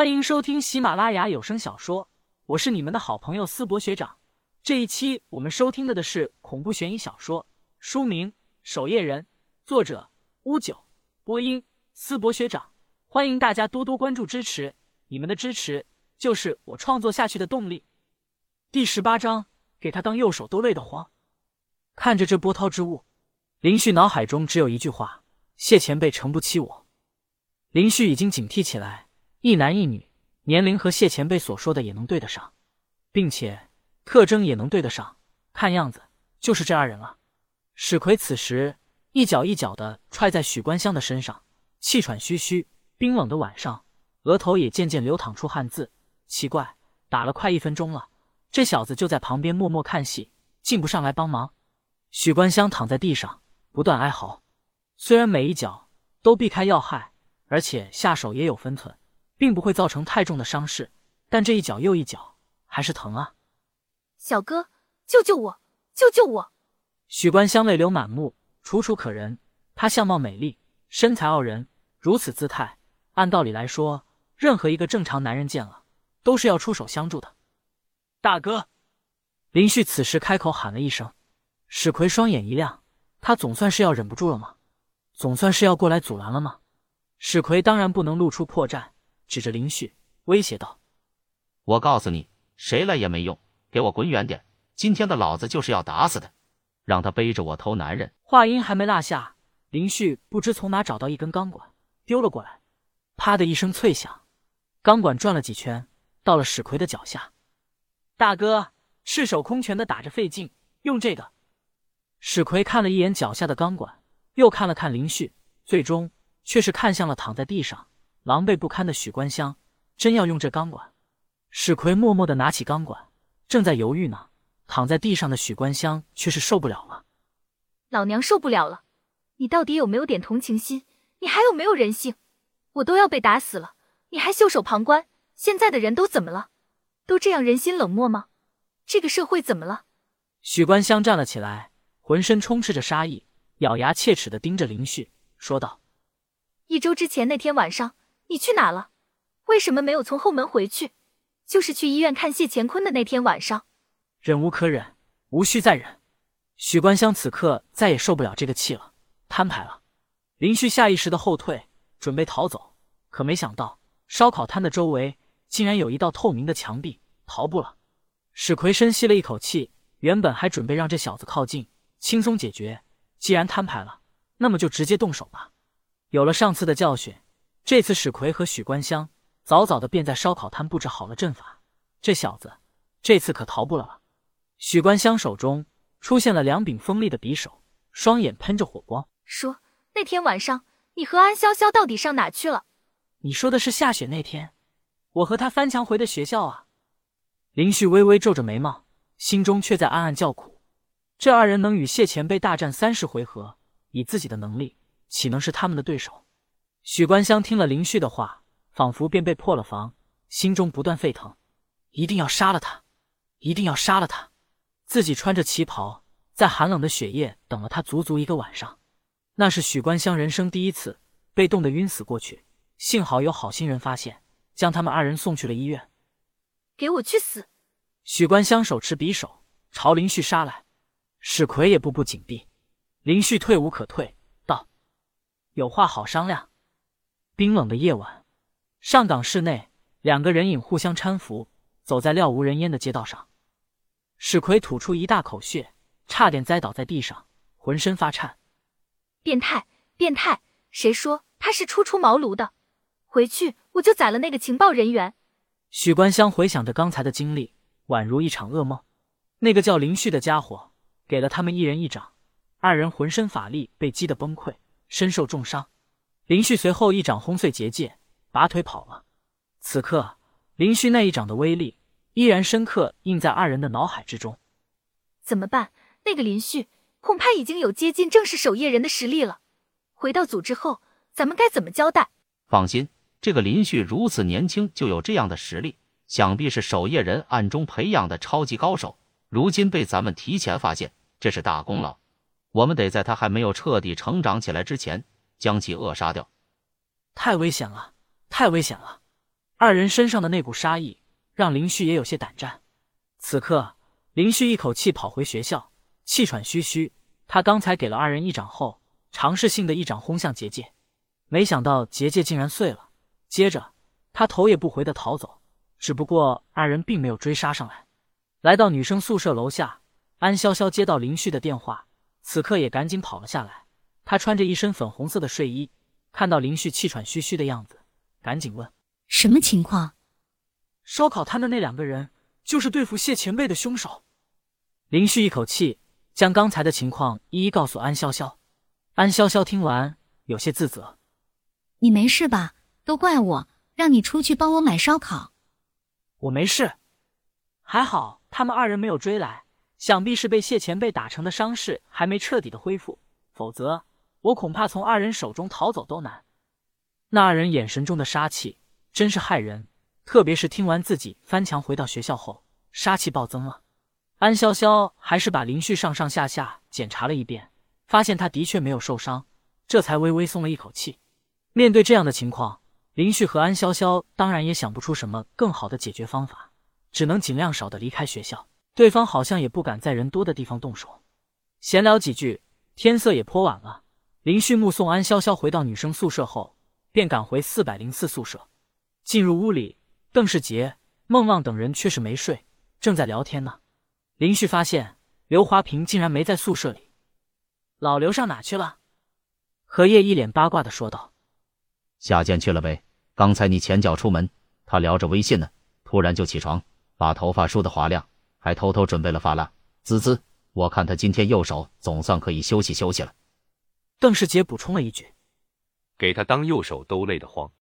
欢迎收听喜马拉雅有声小说，我是你们的好朋友思博学长。这一期我们收听的的是恐怖悬疑小说，书名《守夜人》，作者乌九，播音思博学长。欢迎大家多多关注支持，你们的支持就是我创作下去的动力。第十八章，给他当右手都累得慌。看着这波涛之物，林旭脑海中只有一句话：谢前辈诚不欺我。林旭已经警惕起来。一男一女，年龄和谢前辈所说的也能对得上，并且特征也能对得上，看样子就是这二人了。史奎此时一脚一脚的踹在许关香的身上，气喘吁吁。冰冷的晚上，额头也渐渐流淌出汗渍。奇怪，打了快一分钟了，这小子就在旁边默默看戏，进不上来帮忙。许关香躺在地上，不断哀嚎。虽然每一脚都避开要害，而且下手也有分寸。并不会造成太重的伤势，但这一脚又一脚还是疼啊！小哥，救救我！救救我！许关香泪流满目，楚楚可人。她相貌美丽，身材傲人，如此姿态，按道理来说，任何一个正常男人见了都是要出手相助的。大哥，林旭此时开口喊了一声。史奎双眼一亮，他总算是要忍不住了吗？总算是要过来阻拦了吗？史奎当然不能露出破绽。指着林旭威胁道：“我告诉你，谁来也没用，给我滚远点！今天的老子就是要打死他，让他背着我偷男人。”话音还没落下，林旭不知从哪找到一根钢管，丢了过来。啪的一声脆响，钢管转了几圈，到了史奎的脚下。大哥赤手空拳的打着费劲，用这个。史奎看了一眼脚下的钢管，又看了看林旭，最终却是看向了躺在地上。狼狈不堪的许关香，真要用这钢管？史奎默默的拿起钢管，正在犹豫呢。躺在地上的许关香却是受不了了。老娘受不了了！你到底有没有点同情心？你还有没有人性？我都要被打死了，你还袖手旁观？现在的人都怎么了？都这样人心冷漠吗？这个社会怎么了？许关香站了起来，浑身充斥着杀意，咬牙切齿的盯着林旭，说道：“一周之前那天晚上。”你去哪了？为什么没有从后门回去？就是去医院看谢乾坤的那天晚上。忍无可忍，无需再忍。许关香此刻再也受不了这个气了，摊牌了。林旭下意识的后退，准备逃走，可没想到烧烤摊的周围竟然有一道透明的墙壁，逃不了。史奎深吸了一口气，原本还准备让这小子靠近，轻松解决。既然摊牌了，那么就直接动手吧。有了上次的教训。这次史奎和许关香早早的便在烧烤摊布置好了阵法，这小子这次可逃不了了。许关香手中出现了两柄锋利的匕首，双眼喷着火光，说：“那天晚上你和安潇潇到底上哪去了？”你说的是下雪那天，我和他翻墙回的学校啊。林旭微微皱着眉毛，心中却在暗暗叫苦。这二人能与谢前辈大战三十回合，以自己的能力，岂能是他们的对手？许关香听了林旭的话，仿佛便被破了防，心中不断沸腾，一定要杀了他，一定要杀了他。自己穿着旗袍，在寒冷的雪夜等了他足足一个晚上，那是许关香人生第一次被冻得晕死过去。幸好有好心人发现，将他们二人送去了医院。给我去死！许关香手持匕首朝林旭杀来，史奎也步步紧逼。林旭退无可退，道：“有话好商量。”冰冷的夜晚，上港市内，两个人影互相搀扶，走在料无人烟的街道上。史奎吐出一大口血，差点栽倒在地上，浑身发颤。变态，变态！谁说他是初出茅庐的？回去我就宰了那个情报人员。许关香回想着刚才的经历，宛如一场噩梦。那个叫林旭的家伙给了他们一人一掌，二人浑身法力被击得崩溃，身受重伤。林旭随后一掌轰碎结界，拔腿跑了。此刻，林旭那一掌的威力依然深刻印在二人的脑海之中。怎么办？那个林旭恐怕已经有接近正式守夜人的实力了。回到组织后，咱们该怎么交代？放心，这个林旭如此年轻就有这样的实力，想必是守夜人暗中培养的超级高手。如今被咱们提前发现，这是大功劳。我们得在他还没有彻底成长起来之前。将其扼杀掉，太危险了，太危险了！二人身上的那股杀意让林旭也有些胆战。此刻，林旭一口气跑回学校，气喘吁吁。他刚才给了二人一掌后，尝试性的一掌轰向结界，没想到结界竟然碎了。接着，他头也不回的逃走。只不过二人并没有追杀上来。来到女生宿舍楼下，安潇潇接到林旭的电话，此刻也赶紧跑了下来。她穿着一身粉红色的睡衣，看到林旭气喘吁吁的样子，赶紧问：“什么情况？”烧烤摊的那两个人就是对付谢前辈的凶手。林旭一口气。将刚才的情况一一告诉安潇潇。安潇潇听完，有些自责：“你没事吧？都怪我，让你出去帮我买烧烤。”“我没事，还好他们二人没有追来，想必是被谢前辈打成的伤势还没彻底的恢复，否则我恐怕从二人手中逃走都难。”那二人眼神中的杀气真是骇人，特别是听完自己翻墙回到学校后，杀气暴增了。安潇潇还是把林旭上上下下检查了一遍，发现他的确没有受伤，这才微微松了一口气。面对这样的情况，林旭和安潇潇当然也想不出什么更好的解决方法，只能尽量少的离开学校。对方好像也不敢在人多的地方动手。闲聊几句，天色也颇晚了。林旭目送安潇潇回到女生宿舍后，便赶回四百零四宿舍。进入屋里，邓世杰、孟浪等人却是没睡，正在聊天呢。林旭发现刘华平竟然没在宿舍里，老刘上哪去了？何叶一脸八卦的说道：“下贱去了呗。刚才你前脚出门，他聊着微信呢，突然就起床，把头发梳得滑亮，还偷偷准备了发蜡。滋滋，我看他今天右手总算可以休息休息了。”邓世杰补充了一句：“给他当右手都累得慌。”